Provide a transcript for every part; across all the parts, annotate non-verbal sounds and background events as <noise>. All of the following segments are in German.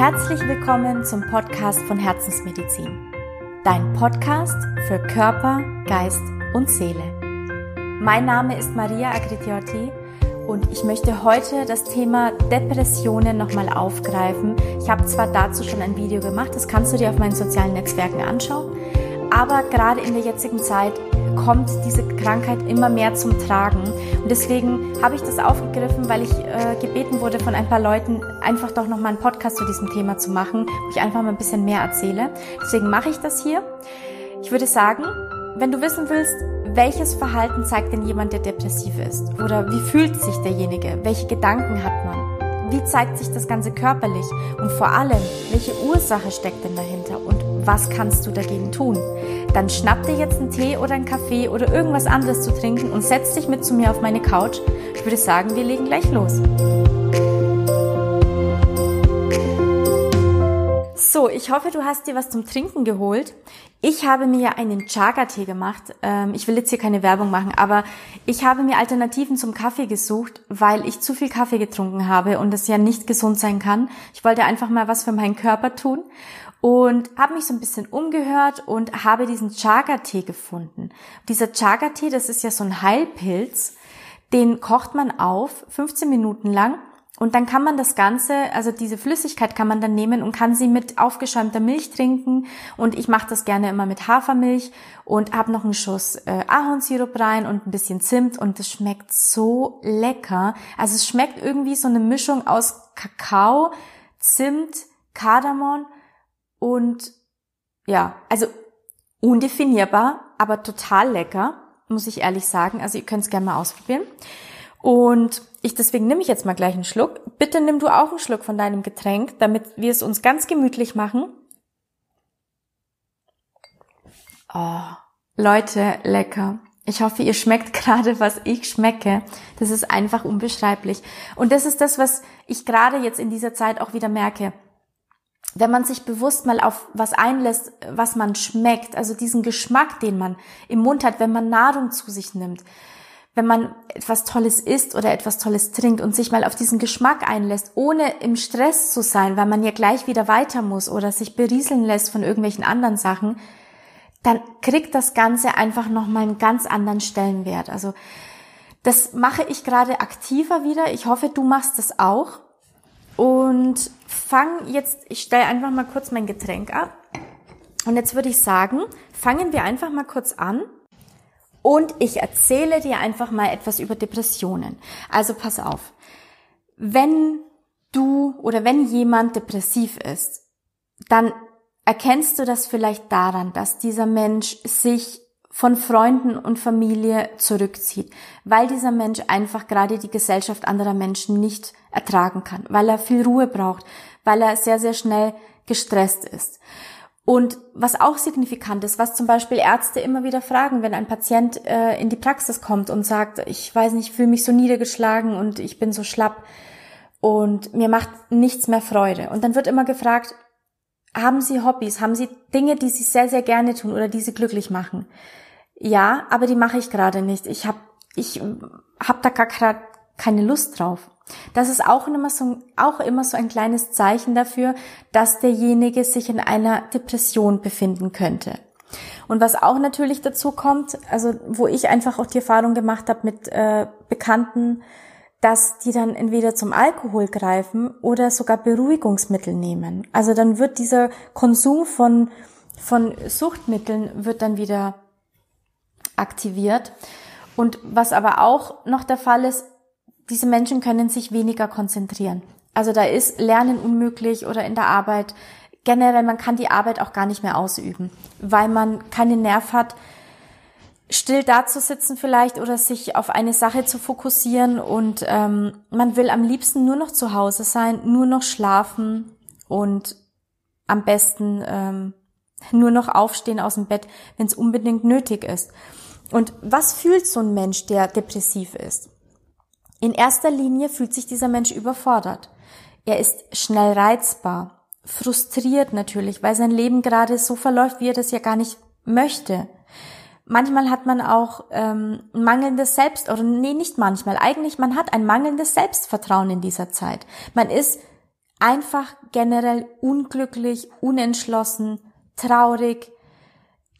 Herzlich willkommen zum Podcast von Herzensmedizin. Dein Podcast für Körper, Geist und Seele. Mein Name ist Maria Agritiotti und ich möchte heute das Thema Depressionen nochmal aufgreifen. Ich habe zwar dazu schon ein Video gemacht, das kannst du dir auf meinen sozialen Netzwerken anschauen, aber gerade in der jetzigen Zeit kommt diese Krankheit immer mehr zum Tragen. Und deswegen habe ich das aufgegriffen, weil ich äh, gebeten wurde von ein paar Leuten, einfach doch nochmal einen Podcast zu diesem Thema zu machen, wo ich einfach mal ein bisschen mehr erzähle. Deswegen mache ich das hier. Ich würde sagen, wenn du wissen willst, welches Verhalten zeigt denn jemand, der depressiv ist? Oder wie fühlt sich derjenige? Welche Gedanken hat man? Wie zeigt sich das Ganze körperlich? Und vor allem, welche Ursache steckt denn dahinter? Und was kannst du dagegen tun? Dann schnapp dir jetzt einen Tee oder einen Kaffee oder irgendwas anderes zu trinken und setz dich mit zu mir auf meine Couch. Ich würde sagen, wir legen gleich los. So, ich hoffe, du hast dir was zum Trinken geholt. Ich habe mir einen Chaga-Tee gemacht. Ähm, ich will jetzt hier keine Werbung machen, aber ich habe mir Alternativen zum Kaffee gesucht, weil ich zu viel Kaffee getrunken habe und es ja nicht gesund sein kann. Ich wollte einfach mal was für meinen Körper tun und habe mich so ein bisschen umgehört und habe diesen Chaga-Tee gefunden. Dieser Chaga-Tee, das ist ja so ein Heilpilz, den kocht man auf, 15 Minuten lang und dann kann man das Ganze, also diese Flüssigkeit kann man dann nehmen und kann sie mit aufgeschäumter Milch trinken. Und ich mache das gerne immer mit Hafermilch und habe noch einen Schuss äh, Ahornsirup rein und ein bisschen Zimt und es schmeckt so lecker. Also es schmeckt irgendwie so eine Mischung aus Kakao, Zimt, Kardamom und ja, also undefinierbar, aber total lecker, muss ich ehrlich sagen. Also ihr könnt es gerne mal ausprobieren. Und ich deswegen nehme ich jetzt mal gleich einen Schluck. Bitte nimm du auch einen Schluck von deinem Getränk, damit wir es uns ganz gemütlich machen. Oh, Leute, lecker. Ich hoffe, ihr schmeckt <laughs> gerade, was ich schmecke. Das ist einfach unbeschreiblich. Und das ist das, was ich gerade jetzt in dieser Zeit auch wieder merke wenn man sich bewusst mal auf was einlässt, was man schmeckt, also diesen Geschmack, den man im Mund hat, wenn man Nahrung zu sich nimmt, wenn man etwas Tolles isst oder etwas Tolles trinkt und sich mal auf diesen Geschmack einlässt, ohne im Stress zu sein, weil man ja gleich wieder weiter muss oder sich berieseln lässt von irgendwelchen anderen Sachen, dann kriegt das Ganze einfach nochmal einen ganz anderen Stellenwert. Also das mache ich gerade aktiver wieder. Ich hoffe, du machst das auch. Und fang jetzt, ich stelle einfach mal kurz mein Getränk ab. Und jetzt würde ich sagen, fangen wir einfach mal kurz an. Und ich erzähle dir einfach mal etwas über Depressionen. Also pass auf. Wenn du oder wenn jemand depressiv ist, dann erkennst du das vielleicht daran, dass dieser Mensch sich von Freunden und Familie zurückzieht, weil dieser Mensch einfach gerade die Gesellschaft anderer Menschen nicht ertragen kann, weil er viel Ruhe braucht, weil er sehr, sehr schnell gestresst ist. Und was auch signifikant ist, was zum Beispiel Ärzte immer wieder fragen, wenn ein Patient äh, in die Praxis kommt und sagt, ich weiß nicht, ich fühle mich so niedergeschlagen und ich bin so schlapp und mir macht nichts mehr Freude. Und dann wird immer gefragt, haben Sie Hobbys? Haben Sie Dinge, die Sie sehr, sehr gerne tun oder die Sie glücklich machen? Ja, aber die mache ich gerade nicht. Ich habe ich hab da grad keine Lust drauf. Das ist auch immer, so, auch immer so ein kleines Zeichen dafür, dass derjenige sich in einer Depression befinden könnte. Und was auch natürlich dazu kommt, also wo ich einfach auch die Erfahrung gemacht habe mit äh, Bekannten, dass die dann entweder zum Alkohol greifen oder sogar Beruhigungsmittel nehmen. Also dann wird dieser Konsum von, von Suchtmitteln wird dann wieder aktiviert. Und was aber auch noch der Fall ist, diese Menschen können sich weniger konzentrieren. Also da ist Lernen unmöglich oder in der Arbeit. Generell, man kann die Arbeit auch gar nicht mehr ausüben, weil man keinen Nerv hat, still dazusitzen vielleicht oder sich auf eine Sache zu fokussieren und ähm, man will am liebsten nur noch zu Hause sein, nur noch schlafen und am besten ähm, nur noch aufstehen aus dem Bett, wenn es unbedingt nötig ist. Und was fühlt so ein Mensch, der depressiv ist? In erster Linie fühlt sich dieser Mensch überfordert. Er ist schnell reizbar, frustriert natürlich, weil sein Leben gerade so verläuft, wie er das ja gar nicht möchte. Manchmal hat man auch ähm, mangelndes Selbst oder nee, nicht manchmal. Eigentlich man hat ein mangelndes Selbstvertrauen in dieser Zeit. Man ist einfach generell unglücklich, unentschlossen, traurig,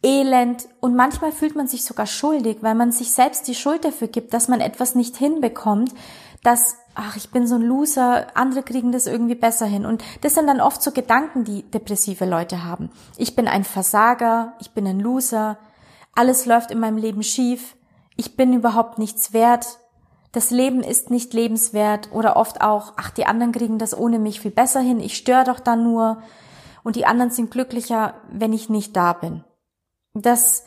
elend und manchmal fühlt man sich sogar schuldig, weil man sich selbst die Schuld dafür gibt, dass man etwas nicht hinbekommt, dass, ach, ich bin so ein Loser, andere kriegen das irgendwie besser hin. Und das sind dann oft so Gedanken, die depressive Leute haben. Ich bin ein Versager, ich bin ein Loser, alles läuft in meinem Leben schief, ich bin überhaupt nichts wert, das Leben ist nicht lebenswert oder oft auch, ach, die anderen kriegen das ohne mich viel besser hin, ich störe doch da nur und die anderen sind glücklicher, wenn ich nicht da bin. Das,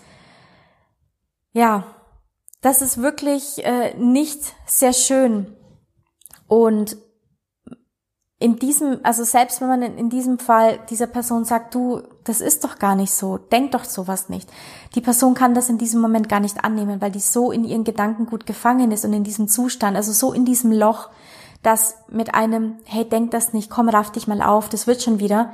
ja, das ist wirklich äh, nicht sehr schön. Und in diesem, also selbst wenn man in, diesem Fall dieser Person sagt, du, das ist doch gar nicht so, denk doch sowas nicht. Die Person kann das in diesem Moment gar nicht annehmen, weil die so in ihren Gedanken gut gefangen ist und in diesem Zustand, also so in diesem Loch, dass mit einem, hey, denk das nicht, komm, raff dich mal auf, das wird schon wieder,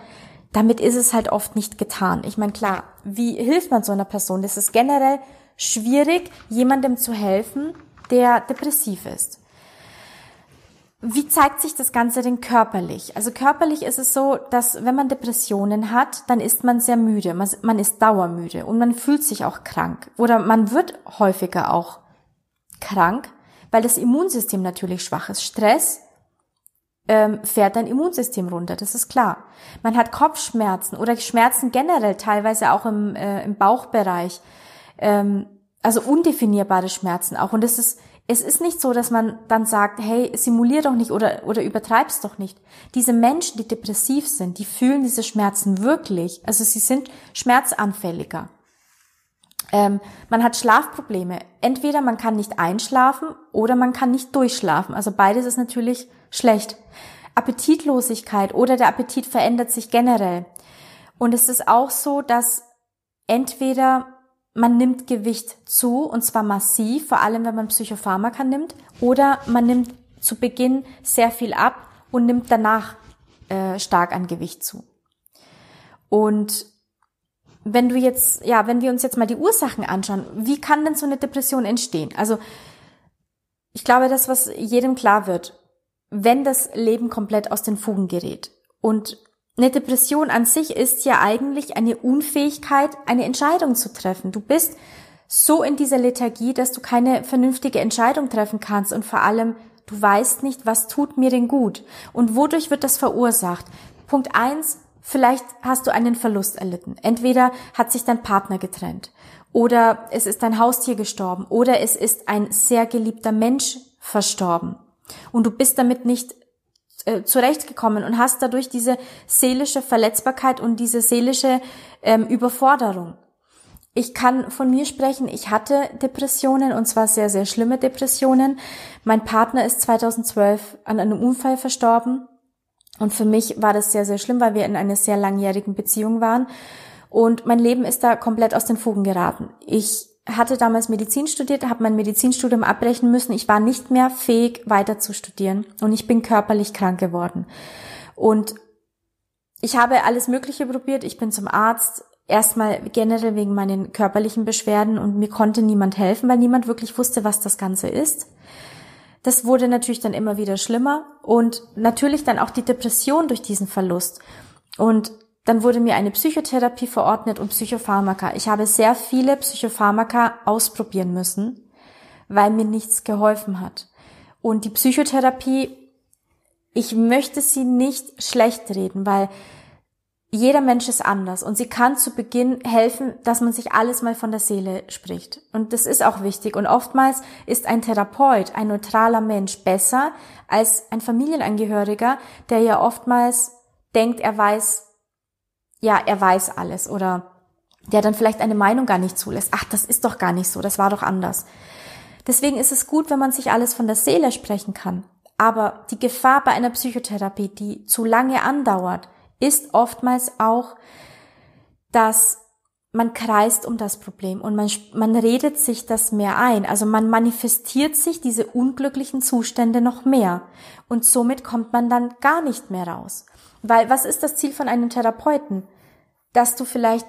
damit ist es halt oft nicht getan. Ich meine, klar, wie hilft man so einer Person? Das ist generell schwierig, jemandem zu helfen, der depressiv ist. Wie zeigt sich das Ganze denn körperlich? Also körperlich ist es so, dass wenn man Depressionen hat, dann ist man sehr müde, man, ist dauermüde und man fühlt sich auch krank oder man wird häufiger auch krank, weil das Immunsystem natürlich schwach ist. Stress ähm, fährt dein Immunsystem runter, das ist klar. Man hat Kopfschmerzen oder Schmerzen generell, teilweise auch im, äh, im Bauchbereich, ähm, also undefinierbare Schmerzen auch. Und das ist es ist nicht so, dass man dann sagt, hey, simulier doch nicht oder, oder übertreib's doch nicht. Diese Menschen, die depressiv sind, die fühlen diese Schmerzen wirklich. Also sie sind schmerzanfälliger. Ähm, man hat Schlafprobleme. Entweder man kann nicht einschlafen oder man kann nicht durchschlafen. Also beides ist natürlich schlecht. Appetitlosigkeit oder der Appetit verändert sich generell. Und es ist auch so, dass entweder man nimmt Gewicht zu und zwar massiv, vor allem wenn man Psychopharmaka nimmt, oder man nimmt zu Beginn sehr viel ab und nimmt danach äh, stark an Gewicht zu. Und wenn du jetzt, ja, wenn wir uns jetzt mal die Ursachen anschauen, wie kann denn so eine Depression entstehen? Also ich glaube, das, was jedem klar wird, wenn das Leben komplett aus den Fugen gerät und eine Depression an sich ist ja eigentlich eine Unfähigkeit, eine Entscheidung zu treffen. Du bist so in dieser Lethargie, dass du keine vernünftige Entscheidung treffen kannst und vor allem du weißt nicht, was tut mir denn gut und wodurch wird das verursacht. Punkt eins, vielleicht hast du einen Verlust erlitten. Entweder hat sich dein Partner getrennt oder es ist dein Haustier gestorben oder es ist ein sehr geliebter Mensch verstorben und du bist damit nicht äh, zurechtgekommen und hast dadurch diese seelische Verletzbarkeit und diese seelische ähm, Überforderung. Ich kann von mir sprechen, ich hatte Depressionen und zwar sehr, sehr schlimme Depressionen. Mein Partner ist 2012 an einem Unfall verstorben und für mich war das sehr, sehr schlimm, weil wir in einer sehr langjährigen Beziehung waren und mein Leben ist da komplett aus den Fugen geraten. Ich hatte damals Medizin studiert, habe mein Medizinstudium abbrechen müssen. Ich war nicht mehr fähig, weiter zu studieren und ich bin körperlich krank geworden. Und ich habe alles Mögliche probiert. Ich bin zum Arzt, erstmal generell wegen meinen körperlichen Beschwerden und mir konnte niemand helfen, weil niemand wirklich wusste, was das Ganze ist. Das wurde natürlich dann immer wieder schlimmer und natürlich dann auch die Depression durch diesen Verlust. Und dann wurde mir eine Psychotherapie verordnet und Psychopharmaka. Ich habe sehr viele Psychopharmaka ausprobieren müssen, weil mir nichts geholfen hat. Und die Psychotherapie, ich möchte sie nicht schlecht reden, weil jeder Mensch ist anders und sie kann zu Beginn helfen, dass man sich alles mal von der Seele spricht. Und das ist auch wichtig. Und oftmals ist ein Therapeut, ein neutraler Mensch besser als ein Familienangehöriger, der ja oftmals denkt, er weiß ja, er weiß alles oder der dann vielleicht eine Meinung gar nicht zulässt. Ach, das ist doch gar nicht so, das war doch anders. Deswegen ist es gut, wenn man sich alles von der Seele sprechen kann. Aber die Gefahr bei einer Psychotherapie, die zu lange andauert, ist oftmals auch, dass man kreist um das Problem und man, man redet sich das mehr ein. Also man manifestiert sich diese unglücklichen Zustände noch mehr. Und somit kommt man dann gar nicht mehr raus. Weil was ist das Ziel von einem Therapeuten? Dass du vielleicht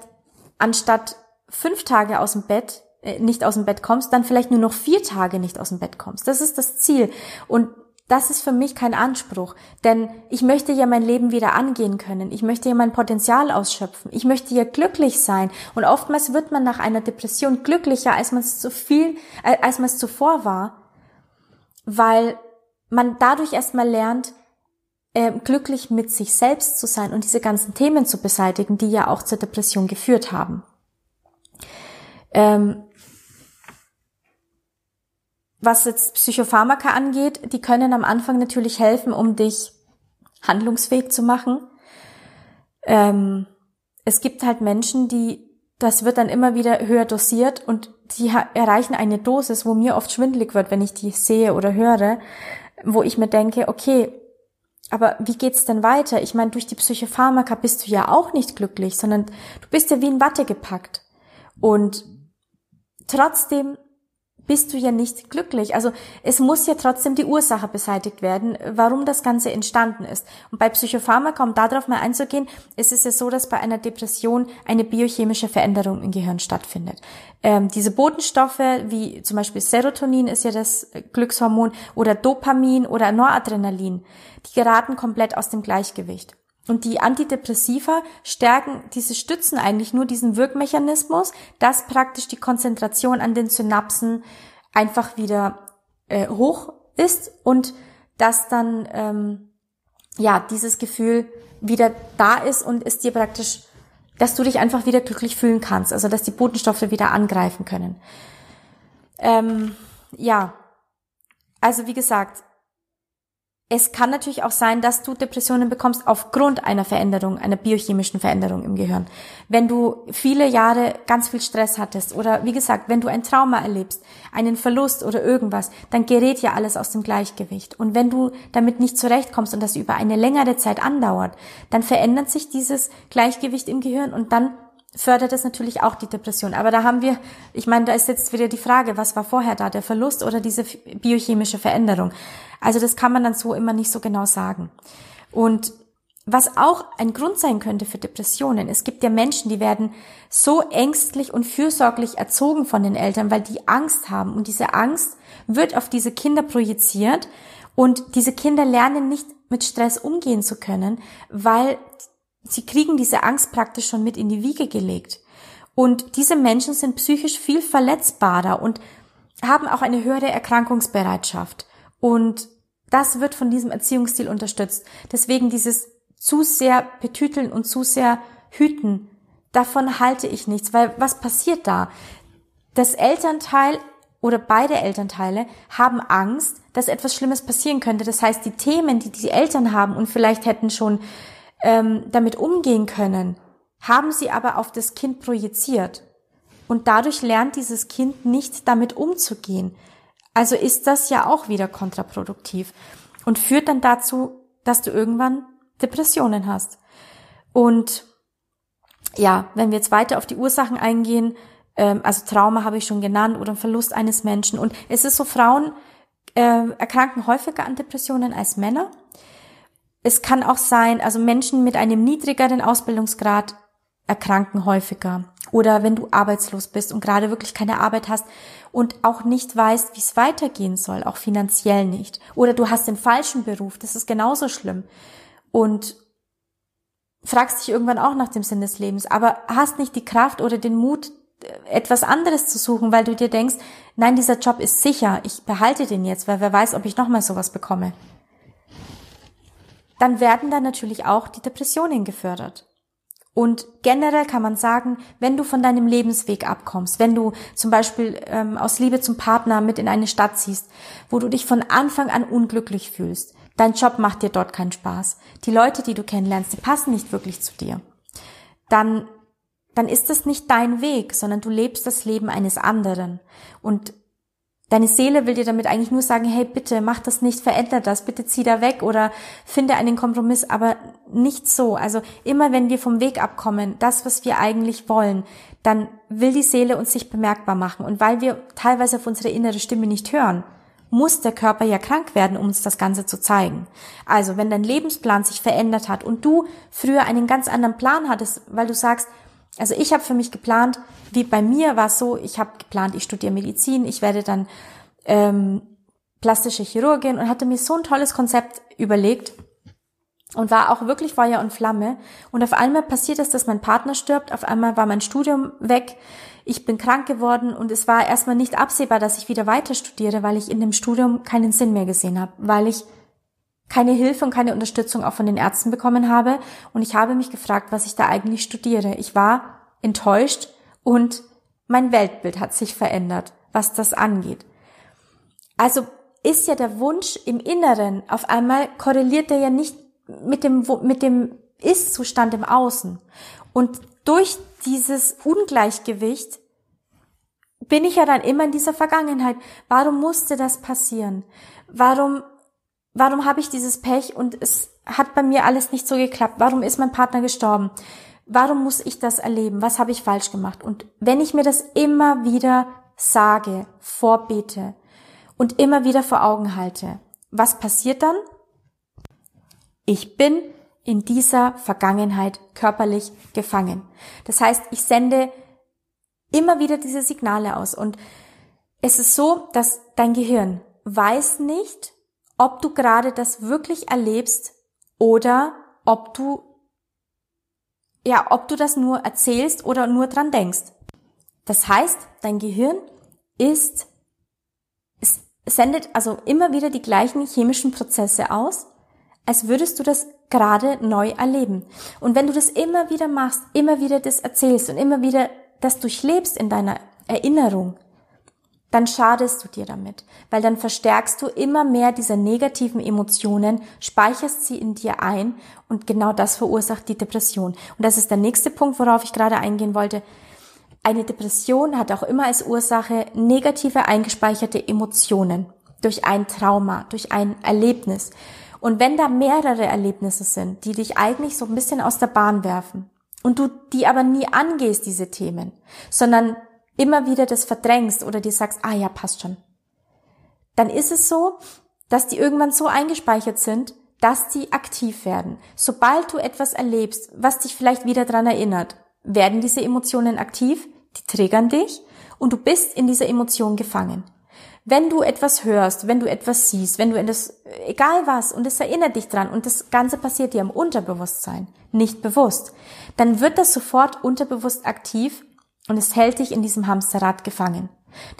anstatt fünf Tage aus dem Bett äh, nicht aus dem Bett kommst, dann vielleicht nur noch vier Tage nicht aus dem Bett kommst. Das ist das Ziel. Und das ist für mich kein Anspruch, denn ich möchte ja mein Leben wieder angehen können. Ich möchte ja mein Potenzial ausschöpfen. Ich möchte ja glücklich sein. Und oftmals wird man nach einer Depression glücklicher, als man es zu viel, äh, als man es zuvor war, weil man dadurch erstmal lernt, äh, glücklich mit sich selbst zu sein und diese ganzen Themen zu beseitigen, die ja auch zur Depression geführt haben. Ähm, was jetzt Psychopharmaka angeht, die können am Anfang natürlich helfen, um dich handlungsfähig zu machen. Ähm, es gibt halt Menschen, die, das wird dann immer wieder höher dosiert und die erreichen eine Dosis, wo mir oft schwindlig wird, wenn ich die sehe oder höre, wo ich mir denke, okay, aber wie geht's denn weiter? Ich meine, durch die Psychopharmaka bist du ja auch nicht glücklich, sondern du bist ja wie in Watte gepackt. Und trotzdem bist du ja nicht glücklich. Also es muss ja trotzdem die Ursache beseitigt werden, warum das Ganze entstanden ist. Und bei Psychopharmaka, um darauf mal einzugehen, ist es ja so, dass bei einer Depression eine biochemische Veränderung im Gehirn stattfindet. Ähm, diese Botenstoffe, wie zum Beispiel Serotonin ist ja das Glückshormon, oder Dopamin oder Noradrenalin, die geraten komplett aus dem Gleichgewicht. Und die Antidepressiva stärken, diese stützen eigentlich nur diesen Wirkmechanismus, dass praktisch die Konzentration an den Synapsen einfach wieder äh, hoch ist und dass dann ähm, ja dieses Gefühl wieder da ist und es dir praktisch, dass du dich einfach wieder glücklich fühlen kannst, also dass die Botenstoffe wieder angreifen können. Ähm, ja, also wie gesagt, es kann natürlich auch sein, dass du Depressionen bekommst aufgrund einer Veränderung, einer biochemischen Veränderung im Gehirn. Wenn du viele Jahre ganz viel Stress hattest oder wie gesagt, wenn du ein Trauma erlebst, einen Verlust oder irgendwas, dann gerät ja alles aus dem Gleichgewicht. Und wenn du damit nicht zurechtkommst und das über eine längere Zeit andauert, dann verändert sich dieses Gleichgewicht im Gehirn und dann fördert es natürlich auch die Depression. Aber da haben wir, ich meine, da ist jetzt wieder die Frage, was war vorher da, der Verlust oder diese biochemische Veränderung? Also das kann man dann so immer nicht so genau sagen. Und was auch ein Grund sein könnte für Depressionen, es gibt ja Menschen, die werden so ängstlich und fürsorglich erzogen von den Eltern, weil die Angst haben. Und diese Angst wird auf diese Kinder projiziert und diese Kinder lernen nicht mit Stress umgehen zu können, weil Sie kriegen diese Angst praktisch schon mit in die Wiege gelegt. Und diese Menschen sind psychisch viel verletzbarer und haben auch eine höhere Erkrankungsbereitschaft. Und das wird von diesem Erziehungsstil unterstützt. Deswegen dieses zu sehr betüteln und zu sehr hüten, davon halte ich nichts, weil was passiert da? Das Elternteil oder beide Elternteile haben Angst, dass etwas Schlimmes passieren könnte. Das heißt, die Themen, die die Eltern haben und vielleicht hätten schon ähm, damit umgehen können, haben sie aber auf das Kind projiziert. Und dadurch lernt dieses Kind nicht damit umzugehen. Also ist das ja auch wieder kontraproduktiv und führt dann dazu, dass du irgendwann Depressionen hast. Und ja, wenn wir jetzt weiter auf die Ursachen eingehen, ähm, also Trauma habe ich schon genannt oder Verlust eines Menschen. Und es ist so, Frauen äh, erkranken häufiger an Depressionen als Männer es kann auch sein, also Menschen mit einem niedrigeren Ausbildungsgrad erkranken häufiger. Oder wenn du arbeitslos bist und gerade wirklich keine Arbeit hast und auch nicht weißt, wie es weitergehen soll, auch finanziell nicht. Oder du hast den falschen Beruf, das ist genauso schlimm. Und fragst dich irgendwann auch nach dem Sinn des Lebens, aber hast nicht die Kraft oder den Mut, etwas anderes zu suchen, weil du dir denkst, nein, dieser Job ist sicher, ich behalte den jetzt, weil wer weiß, ob ich nochmal sowas bekomme dann werden da natürlich auch die Depressionen gefördert. Und generell kann man sagen, wenn du von deinem Lebensweg abkommst, wenn du zum Beispiel ähm, aus Liebe zum Partner mit in eine Stadt ziehst, wo du dich von Anfang an unglücklich fühlst, dein Job macht dir dort keinen Spaß, die Leute, die du kennenlernst, die passen nicht wirklich zu dir, dann dann ist das nicht dein Weg, sondern du lebst das Leben eines anderen. Und Deine Seele will dir damit eigentlich nur sagen, hey, bitte mach das nicht, veränder das, bitte zieh da weg oder finde einen Kompromiss, aber nicht so. Also immer wenn wir vom Weg abkommen, das, was wir eigentlich wollen, dann will die Seele uns sich bemerkbar machen. Und weil wir teilweise auf unsere innere Stimme nicht hören, muss der Körper ja krank werden, um uns das Ganze zu zeigen. Also wenn dein Lebensplan sich verändert hat und du früher einen ganz anderen Plan hattest, weil du sagst, also ich habe für mich geplant, wie bei mir war es so, ich habe geplant, ich studiere Medizin, ich werde dann ähm, plastische Chirurgin und hatte mir so ein tolles Konzept überlegt und war auch wirklich Feuer und Flamme. Und auf einmal passiert es, dass mein Partner stirbt. Auf einmal war mein Studium weg. Ich bin krank geworden und es war erstmal nicht absehbar, dass ich wieder weiter studiere, weil ich in dem Studium keinen Sinn mehr gesehen habe, weil ich keine Hilfe und keine Unterstützung auch von den Ärzten bekommen habe. Und ich habe mich gefragt, was ich da eigentlich studiere. Ich war enttäuscht und mein Weltbild hat sich verändert, was das angeht. Also ist ja der Wunsch im Inneren auf einmal korreliert er ja nicht mit dem, mit dem Ist-Zustand im Außen. Und durch dieses Ungleichgewicht bin ich ja dann immer in dieser Vergangenheit. Warum musste das passieren? Warum, warum habe ich dieses Pech und es hat bei mir alles nicht so geklappt? Warum ist mein Partner gestorben? Warum muss ich das erleben? Was habe ich falsch gemacht? Und wenn ich mir das immer wieder sage, vorbete und immer wieder vor Augen halte, was passiert dann? Ich bin in dieser Vergangenheit körperlich gefangen. Das heißt, ich sende immer wieder diese Signale aus und es ist so, dass dein Gehirn weiß nicht, ob du gerade das wirklich erlebst oder ob du ja, ob du das nur erzählst oder nur dran denkst. Das heißt, dein Gehirn ist, es sendet also immer wieder die gleichen chemischen Prozesse aus, als würdest du das gerade neu erleben. Und wenn du das immer wieder machst, immer wieder das erzählst und immer wieder das durchlebst in deiner Erinnerung, dann schadest du dir damit, weil dann verstärkst du immer mehr diese negativen Emotionen, speicherst sie in dir ein und genau das verursacht die Depression. Und das ist der nächste Punkt, worauf ich gerade eingehen wollte. Eine Depression hat auch immer als Ursache negative eingespeicherte Emotionen durch ein Trauma, durch ein Erlebnis. Und wenn da mehrere Erlebnisse sind, die dich eigentlich so ein bisschen aus der Bahn werfen und du die aber nie angehst, diese Themen, sondern immer wieder das verdrängst oder dir sagst, ah ja, passt schon, dann ist es so, dass die irgendwann so eingespeichert sind, dass die aktiv werden. Sobald du etwas erlebst, was dich vielleicht wieder dran erinnert, werden diese Emotionen aktiv, die triggern dich und du bist in dieser Emotion gefangen. Wenn du etwas hörst, wenn du etwas siehst, wenn du etwas, egal was, und es erinnert dich dran und das Ganze passiert dir im Unterbewusstsein, nicht bewusst, dann wird das sofort unterbewusst aktiv und es hält dich in diesem Hamsterrad gefangen.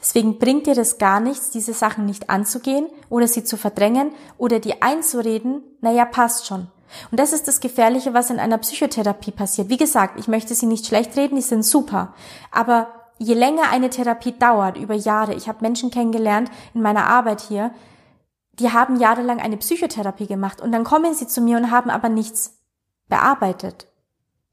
Deswegen bringt dir das gar nichts, diese Sachen nicht anzugehen oder sie zu verdrängen oder dir einzureden, naja, passt schon. Und das ist das Gefährliche, was in einer Psychotherapie passiert. Wie gesagt, ich möchte sie nicht schlecht reden, die sind super. Aber je länger eine Therapie dauert, über Jahre, ich habe Menschen kennengelernt in meiner Arbeit hier, die haben jahrelang eine Psychotherapie gemacht und dann kommen sie zu mir und haben aber nichts bearbeitet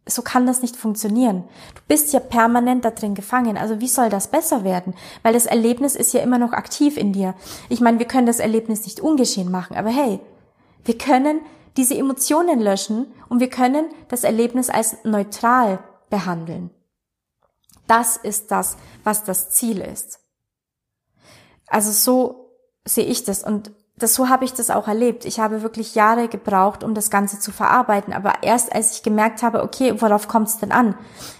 so kann das nicht funktionieren. Du bist ja permanent da drin gefangen. Also wie soll das besser werden? Weil das Erlebnis ist ja immer noch aktiv in dir. Ich meine, wir können das Erlebnis nicht ungeschehen machen, aber hey, wir können diese Emotionen löschen und wir können das Erlebnis als neutral behandeln. Das ist das, was das Ziel ist. Also so sehe ich das und das, so habe ich das auch erlebt. Ich habe wirklich Jahre gebraucht, um das Ganze zu verarbeiten. Aber erst als ich gemerkt habe, okay, worauf kommt es denn an?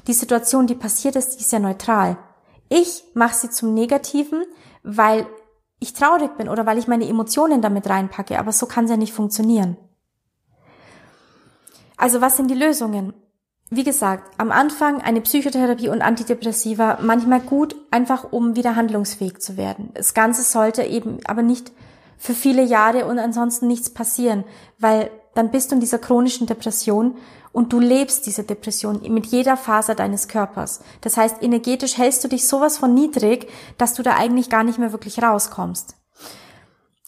Die Situation, die passiert ist, die ist ja neutral. Ich mache sie zum Negativen, weil ich traurig bin oder weil ich meine Emotionen damit reinpacke. Aber so kann es ja nicht funktionieren. Also was sind die Lösungen? Wie gesagt, am Anfang eine Psychotherapie und Antidepressiva manchmal gut, einfach um wieder handlungsfähig zu werden. Das Ganze sollte eben aber nicht für viele Jahre und ansonsten nichts passieren, weil dann bist du in dieser chronischen Depression und du lebst diese Depression mit jeder Faser deines Körpers. Das heißt, energetisch hältst du dich sowas von niedrig, dass du da eigentlich gar nicht mehr wirklich rauskommst.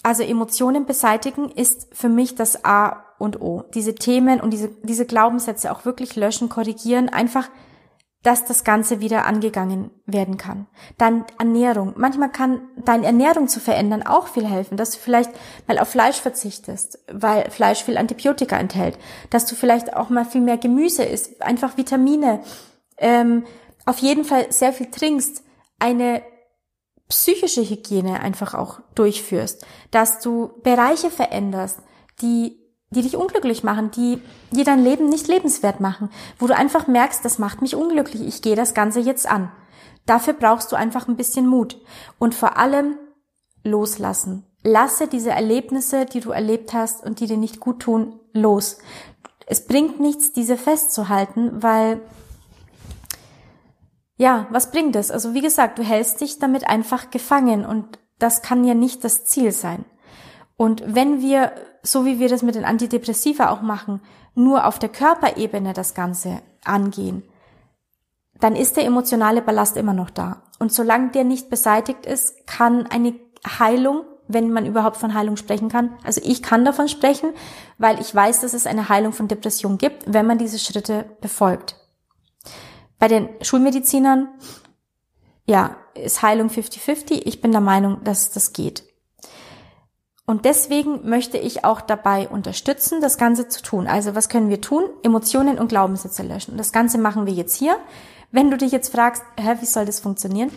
Also Emotionen beseitigen ist für mich das A und O. Diese Themen und diese, diese Glaubenssätze auch wirklich löschen, korrigieren, einfach dass das Ganze wieder angegangen werden kann. Dann Ernährung. Manchmal kann deine Ernährung zu verändern auch viel helfen, dass du vielleicht mal auf Fleisch verzichtest, weil Fleisch viel Antibiotika enthält, dass du vielleicht auch mal viel mehr Gemüse isst, einfach Vitamine, ähm, auf jeden Fall sehr viel trinkst, eine psychische Hygiene einfach auch durchführst, dass du Bereiche veränderst, die die dich unglücklich machen, die dir dein Leben nicht lebenswert machen, wo du einfach merkst, das macht mich unglücklich, ich gehe das Ganze jetzt an. Dafür brauchst du einfach ein bisschen Mut und vor allem loslassen. Lasse diese Erlebnisse, die du erlebt hast und die dir nicht gut tun, los. Es bringt nichts, diese festzuhalten, weil ja, was bringt es? Also wie gesagt, du hältst dich damit einfach gefangen und das kann ja nicht das Ziel sein. Und wenn wir, so wie wir das mit den Antidepressiva auch machen, nur auf der Körperebene das Ganze angehen, dann ist der emotionale Ballast immer noch da. Und solange der nicht beseitigt ist, kann eine Heilung, wenn man überhaupt von Heilung sprechen kann, also ich kann davon sprechen, weil ich weiß, dass es eine Heilung von Depression gibt, wenn man diese Schritte befolgt. Bei den Schulmedizinern, ja, ist Heilung 50-50. Ich bin der Meinung, dass das geht. Und deswegen möchte ich auch dabei unterstützen, das Ganze zu tun. Also was können wir tun? Emotionen und Glaubenssätze löschen. Das Ganze machen wir jetzt hier. Wenn du dich jetzt fragst, hä, wie soll das funktionieren?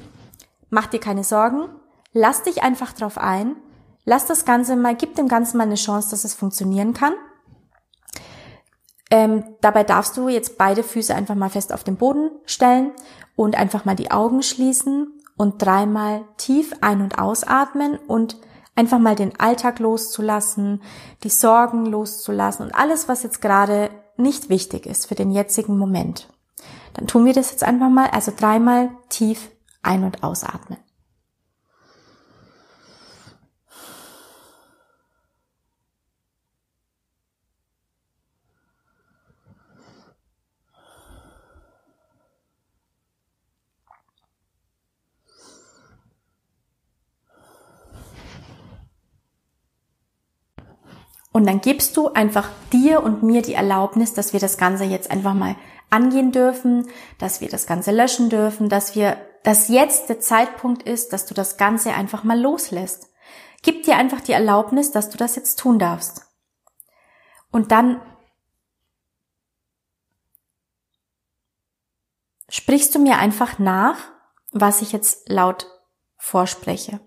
Mach dir keine Sorgen. Lass dich einfach drauf ein. Lass das Ganze mal, gib dem Ganzen mal eine Chance, dass es funktionieren kann. Ähm, dabei darfst du jetzt beide Füße einfach mal fest auf den Boden stellen und einfach mal die Augen schließen und dreimal tief ein- und ausatmen und einfach mal den Alltag loszulassen, die Sorgen loszulassen und alles, was jetzt gerade nicht wichtig ist für den jetzigen Moment. Dann tun wir das jetzt einfach mal, also dreimal tief ein- und ausatmen. Und dann gibst du einfach dir und mir die Erlaubnis, dass wir das Ganze jetzt einfach mal angehen dürfen, dass wir das Ganze löschen dürfen, dass wir, dass jetzt der Zeitpunkt ist, dass du das Ganze einfach mal loslässt. Gib dir einfach die Erlaubnis, dass du das jetzt tun darfst. Und dann sprichst du mir einfach nach, was ich jetzt laut vorspreche.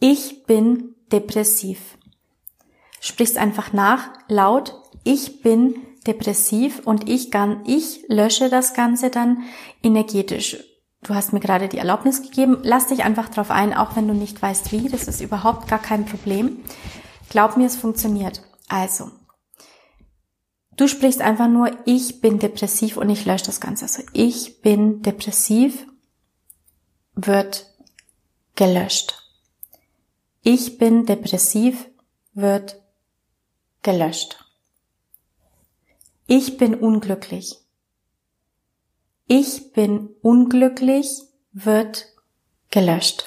Ich bin depressiv sprichst einfach nach, laut, ich bin depressiv und ich kann, ich lösche das Ganze dann energetisch. Du hast mir gerade die Erlaubnis gegeben. Lass dich einfach drauf ein, auch wenn du nicht weißt wie. Das ist überhaupt gar kein Problem. Glaub mir, es funktioniert. Also, du sprichst einfach nur, ich bin depressiv und ich lösche das Ganze. Also, ich bin depressiv wird gelöscht. Ich bin depressiv wird gelöscht. Ich bin unglücklich. Ich bin unglücklich wird gelöscht.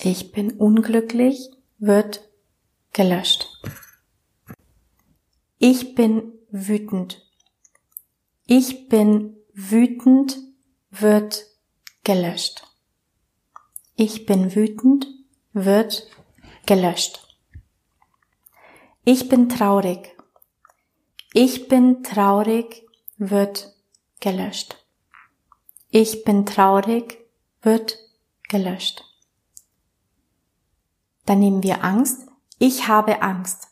Ich bin unglücklich wird gelöscht. Ich bin wütend. Ich bin wütend wird gelöscht. Ich bin wütend wird gelöscht. Ich bin traurig. Ich bin traurig wird gelöscht. Ich bin traurig wird gelöscht. Dann nehmen wir Angst. Ich habe Angst.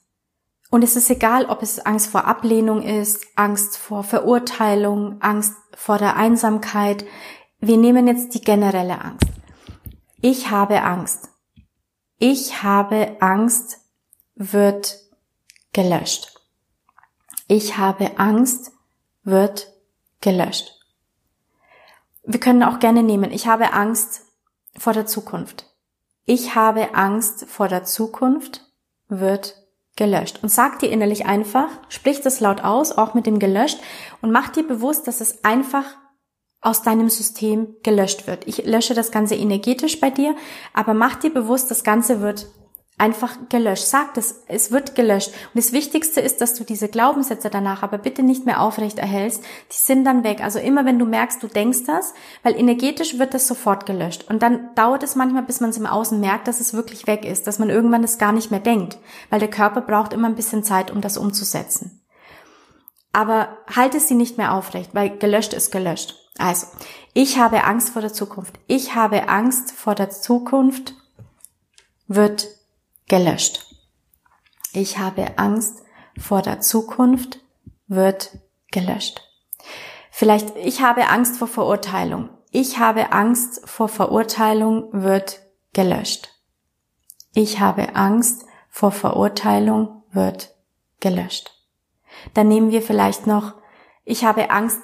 Und es ist egal, ob es Angst vor Ablehnung ist, Angst vor Verurteilung, Angst vor der Einsamkeit. Wir nehmen jetzt die generelle Angst. Ich habe Angst. Ich habe Angst wird gelöscht. Ich habe Angst wird gelöscht. Wir können auch gerne nehmen, ich habe Angst vor der Zukunft. Ich habe Angst vor der Zukunft wird gelöscht. Und sag dir innerlich einfach, sprich das laut aus, auch mit dem gelöscht und mach dir bewusst, dass es einfach aus deinem System gelöscht wird. Ich lösche das Ganze energetisch bei dir, aber mach dir bewusst, das Ganze wird einfach gelöscht. Sag das, es wird gelöscht. Und das Wichtigste ist, dass du diese Glaubenssätze danach aber bitte nicht mehr aufrecht erhältst. Die sind dann weg. Also immer wenn du merkst, du denkst das, weil energetisch wird das sofort gelöscht. Und dann dauert es manchmal, bis man es im Außen merkt, dass es wirklich weg ist, dass man irgendwann das gar nicht mehr denkt. Weil der Körper braucht immer ein bisschen Zeit, um das umzusetzen. Aber halte sie nicht mehr aufrecht, weil gelöscht ist gelöscht. Also, ich habe Angst vor der Zukunft. Ich habe Angst vor der Zukunft wird gelöscht. Ich habe Angst vor der Zukunft wird gelöscht. Vielleicht, ich habe Angst vor Verurteilung. Ich habe Angst vor Verurteilung wird gelöscht. Ich habe Angst vor Verurteilung wird gelöscht. Dann nehmen wir vielleicht noch, ich habe Angst,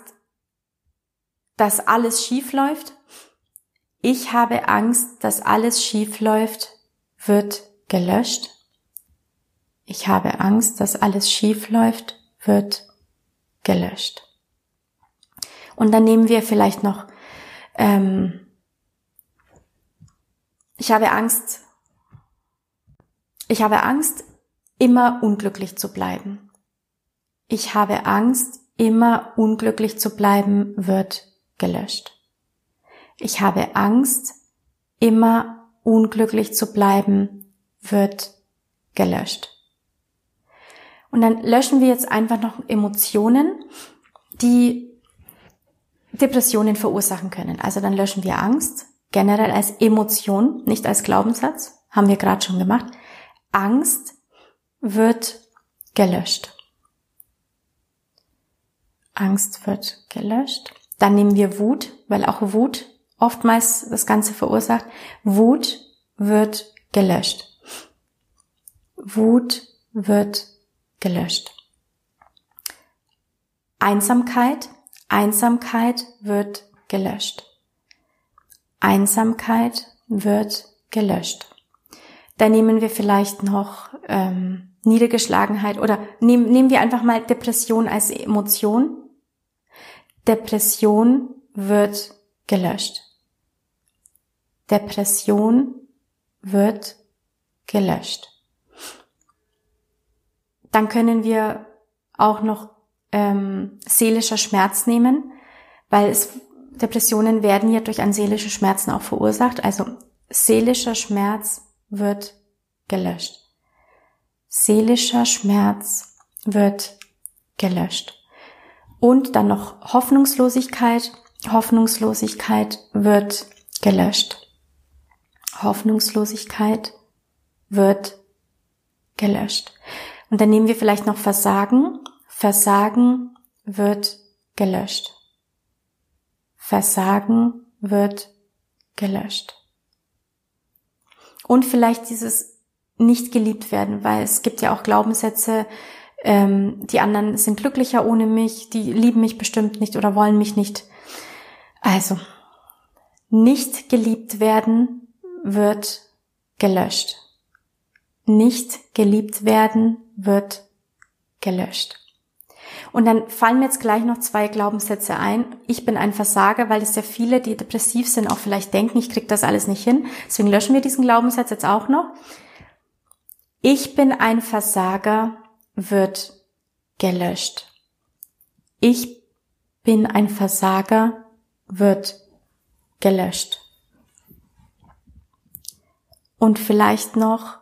dass alles schief läuft. Ich habe Angst, dass alles schief läuft, wird gelöscht. Ich habe Angst, dass alles schief läuft, wird gelöscht. Und dann nehmen wir vielleicht noch, ähm, ich habe Angst, ich habe Angst, immer unglücklich zu bleiben. Ich habe Angst, immer unglücklich zu bleiben, wird gelöscht. Ich habe Angst, immer unglücklich zu bleiben, wird gelöscht. Und dann löschen wir jetzt einfach noch Emotionen, die Depressionen verursachen können. Also dann löschen wir Angst generell als Emotion, nicht als Glaubenssatz, haben wir gerade schon gemacht. Angst wird gelöscht. Angst wird gelöscht. Dann nehmen wir Wut, weil auch Wut oftmals das Ganze verursacht. Wut wird gelöscht. Wut wird gelöscht. Einsamkeit, Einsamkeit wird gelöscht. Einsamkeit wird gelöscht. Dann nehmen wir vielleicht noch ähm, Niedergeschlagenheit oder nehm, nehmen wir einfach mal Depression als Emotion. Depression wird gelöscht. Depression wird gelöscht. Dann können wir auch noch ähm, seelischer Schmerz nehmen, weil es, Depressionen werden ja durch ein seelische Schmerzen auch verursacht. Also seelischer Schmerz wird gelöscht. Seelischer Schmerz wird gelöscht. Und dann noch Hoffnungslosigkeit. Hoffnungslosigkeit wird gelöscht. Hoffnungslosigkeit wird gelöscht. Und dann nehmen wir vielleicht noch Versagen. Versagen wird gelöscht. Versagen wird gelöscht. Und vielleicht dieses nicht geliebt werden, weil es gibt ja auch Glaubenssätze, ähm, die anderen sind glücklicher ohne mich, die lieben mich bestimmt nicht oder wollen mich nicht. Also, nicht geliebt werden wird gelöscht. Nicht geliebt werden wird gelöscht. Und dann fallen mir jetzt gleich noch zwei Glaubenssätze ein. Ich bin ein Versager, weil es ja viele, die depressiv sind, auch vielleicht denken, ich krieg das alles nicht hin. Deswegen löschen wir diesen Glaubenssatz jetzt auch noch. Ich bin ein Versager wird gelöscht. Ich bin ein Versager wird gelöscht. Und vielleicht noch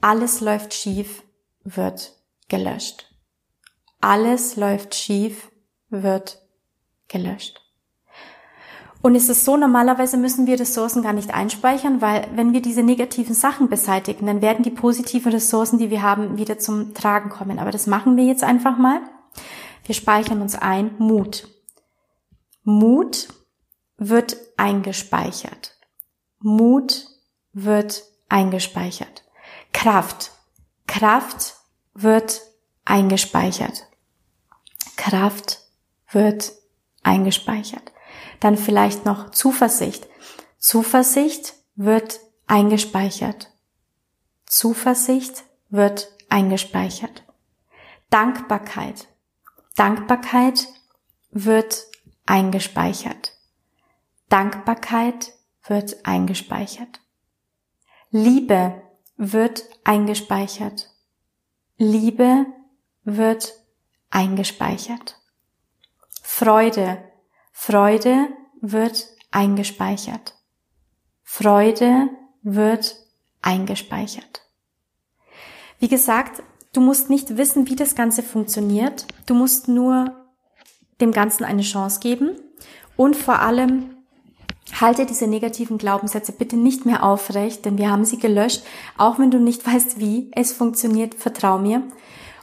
alles läuft schief, wird gelöscht. Alles läuft schief, wird gelöscht. Und es ist so, normalerweise müssen wir Ressourcen gar nicht einspeichern, weil wenn wir diese negativen Sachen beseitigen, dann werden die positiven Ressourcen, die wir haben, wieder zum Tragen kommen. Aber das machen wir jetzt einfach mal. Wir speichern uns ein Mut. Mut wird eingespeichert. Mut wird eingespeichert. Kraft. Kraft wird eingespeichert. Kraft wird eingespeichert. Dann vielleicht noch Zuversicht. Zuversicht wird eingespeichert. Zuversicht wird eingespeichert. Dankbarkeit. Dankbarkeit wird eingespeichert. Dankbarkeit wird eingespeichert. Liebe wird eingespeichert. Liebe wird eingespeichert. Freude, Freude wird eingespeichert. Freude wird eingespeichert. Wie gesagt, du musst nicht wissen, wie das Ganze funktioniert. Du musst nur dem Ganzen eine Chance geben und vor allem halte diese negativen Glaubenssätze bitte nicht mehr aufrecht, denn wir haben sie gelöscht. Auch wenn du nicht weißt, wie es funktioniert, vertrau mir.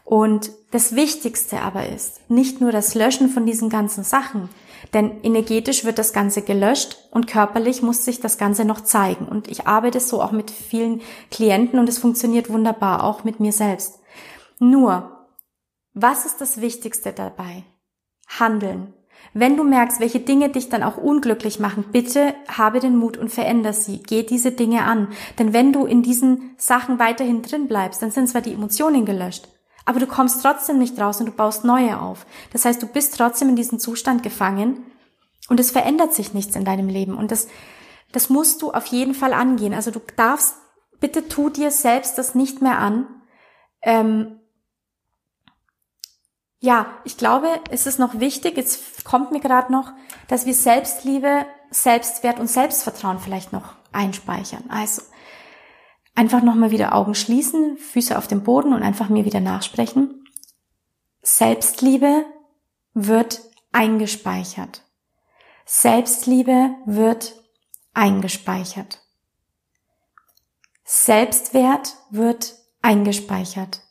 Und das Wichtigste aber ist nicht nur das Löschen von diesen ganzen Sachen, denn energetisch wird das Ganze gelöscht und körperlich muss sich das Ganze noch zeigen. Und ich arbeite so auch mit vielen Klienten und es funktioniert wunderbar, auch mit mir selbst. Nur, was ist das Wichtigste dabei? Handeln. Wenn du merkst, welche Dinge dich dann auch unglücklich machen, bitte habe den Mut und veränder sie. Geh diese Dinge an. Denn wenn du in diesen Sachen weiterhin drin bleibst, dann sind zwar die Emotionen gelöscht, aber du kommst trotzdem nicht raus und du baust neue auf. Das heißt, du bist trotzdem in diesem Zustand gefangen und es verändert sich nichts in deinem Leben. Und das, das musst du auf jeden Fall angehen. Also du darfst, bitte tu dir selbst das nicht mehr an. Ähm, ja, ich glaube, es ist noch wichtig, jetzt kommt mir gerade noch, dass wir Selbstliebe, Selbstwert und Selbstvertrauen vielleicht noch einspeichern. Also, Einfach nochmal wieder Augen schließen, Füße auf dem Boden und einfach mir wieder nachsprechen. Selbstliebe wird eingespeichert. Selbstliebe wird eingespeichert. Selbstwert wird eingespeichert.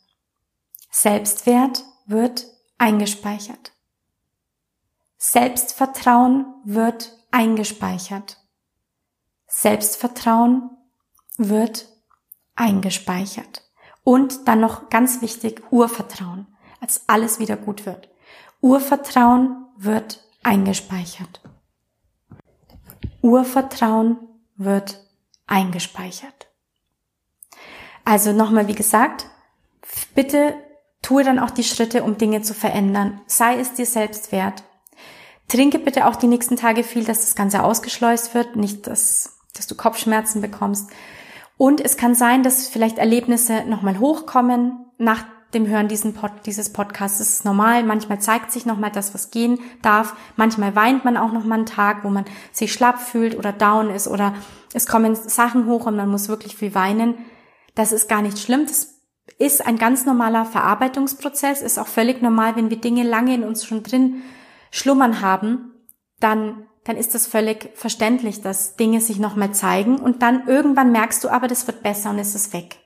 Selbstwert wird eingespeichert. Selbstvertrauen wird eingespeichert. Selbstvertrauen wird eingespeichert. Und dann noch ganz wichtig, Urvertrauen, als alles wieder gut wird. Urvertrauen wird eingespeichert. Urvertrauen wird eingespeichert. Also nochmal, wie gesagt, bitte tue dann auch die Schritte, um Dinge zu verändern. Sei es dir selbst wert. Trinke bitte auch die nächsten Tage viel, dass das Ganze ausgeschleust wird, nicht, dass, dass du Kopfschmerzen bekommst. Und es kann sein, dass vielleicht Erlebnisse nochmal hochkommen nach dem Hören Pod, dieses Podcasts. Das ist normal. Manchmal zeigt sich nochmal das, was gehen darf. Manchmal weint man auch nochmal einen Tag, wo man sich schlapp fühlt oder down ist oder es kommen Sachen hoch und man muss wirklich viel weinen. Das ist gar nicht schlimm. Das ist ein ganz normaler Verarbeitungsprozess. Ist auch völlig normal, wenn wir Dinge lange in uns schon drin schlummern haben, dann dann ist das völlig verständlich, dass Dinge sich nochmal zeigen und dann irgendwann merkst du aber, das wird besser und es ist weg.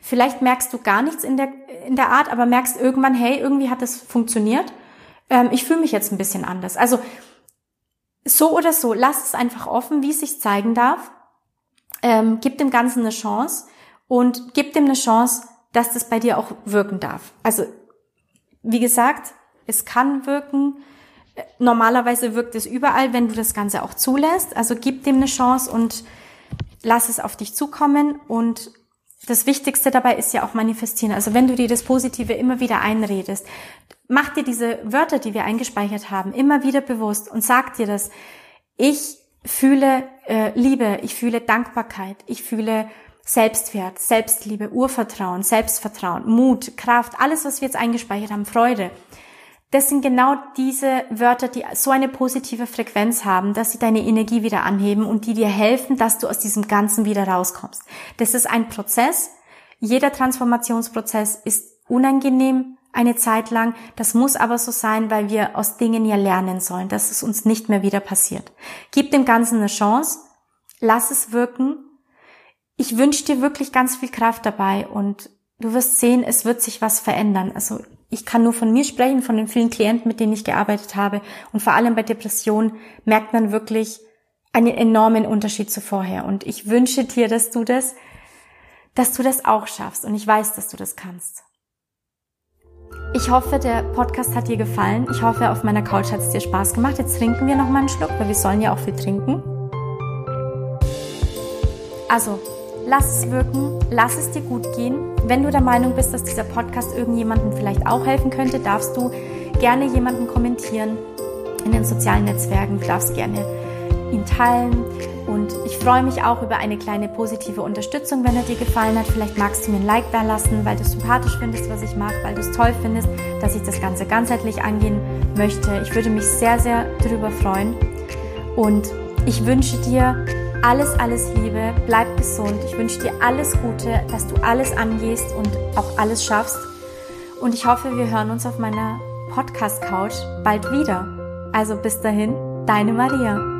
Vielleicht merkst du gar nichts in der, in der Art, aber merkst irgendwann, hey, irgendwie hat das funktioniert. Ähm, ich fühle mich jetzt ein bisschen anders. Also so oder so, lass es einfach offen, wie es sich zeigen darf. Ähm, gib dem Ganzen eine Chance und gib dem eine Chance, dass das bei dir auch wirken darf. Also, wie gesagt, es kann wirken, Normalerweise wirkt es überall, wenn du das Ganze auch zulässt. Also gib dem eine Chance und lass es auf dich zukommen. Und das Wichtigste dabei ist ja auch manifestieren. Also wenn du dir das Positive immer wieder einredest, mach dir diese Wörter, die wir eingespeichert haben, immer wieder bewusst und sag dir das. Ich fühle äh, Liebe, ich fühle Dankbarkeit, ich fühle Selbstwert, Selbstliebe, Urvertrauen, Selbstvertrauen, Mut, Kraft, alles, was wir jetzt eingespeichert haben, Freude das sind genau diese Wörter, die so eine positive Frequenz haben, dass sie deine Energie wieder anheben und die dir helfen, dass du aus diesem Ganzen wieder rauskommst. Das ist ein Prozess. Jeder Transformationsprozess ist unangenehm eine Zeit lang. Das muss aber so sein, weil wir aus Dingen ja lernen sollen, dass es uns nicht mehr wieder passiert. Gib dem Ganzen eine Chance. Lass es wirken. Ich wünsche dir wirklich ganz viel Kraft dabei und du wirst sehen, es wird sich was verändern. Also ich kann nur von mir sprechen, von den vielen Klienten, mit denen ich gearbeitet habe. Und vor allem bei Depressionen merkt man wirklich einen enormen Unterschied zu vorher. Und ich wünsche dir, dass du das, dass du das auch schaffst. Und ich weiß, dass du das kannst. Ich hoffe, der Podcast hat dir gefallen. Ich hoffe, auf meiner Couch hat es dir Spaß gemacht. Jetzt trinken wir noch mal einen Schluck, weil wir sollen ja auch viel trinken. Also, lass es wirken, lass es dir gut gehen wenn du der Meinung bist, dass dieser Podcast irgendjemandem vielleicht auch helfen könnte, darfst du gerne jemanden kommentieren in den sozialen Netzwerken. Du darfst gerne ihn teilen. Und ich freue mich auch über eine kleine positive Unterstützung, wenn er dir gefallen hat. Vielleicht magst du mir ein Like da lassen, weil du sympathisch findest, was ich mag, weil du es toll findest, dass ich das Ganze ganzheitlich angehen möchte. Ich würde mich sehr, sehr darüber freuen. Und ich wünsche dir alles, alles Liebe, bleib gesund. Ich wünsche dir alles Gute, dass du alles angehst und auch alles schaffst. Und ich hoffe, wir hören uns auf meiner Podcast-Couch bald wieder. Also bis dahin, deine Maria.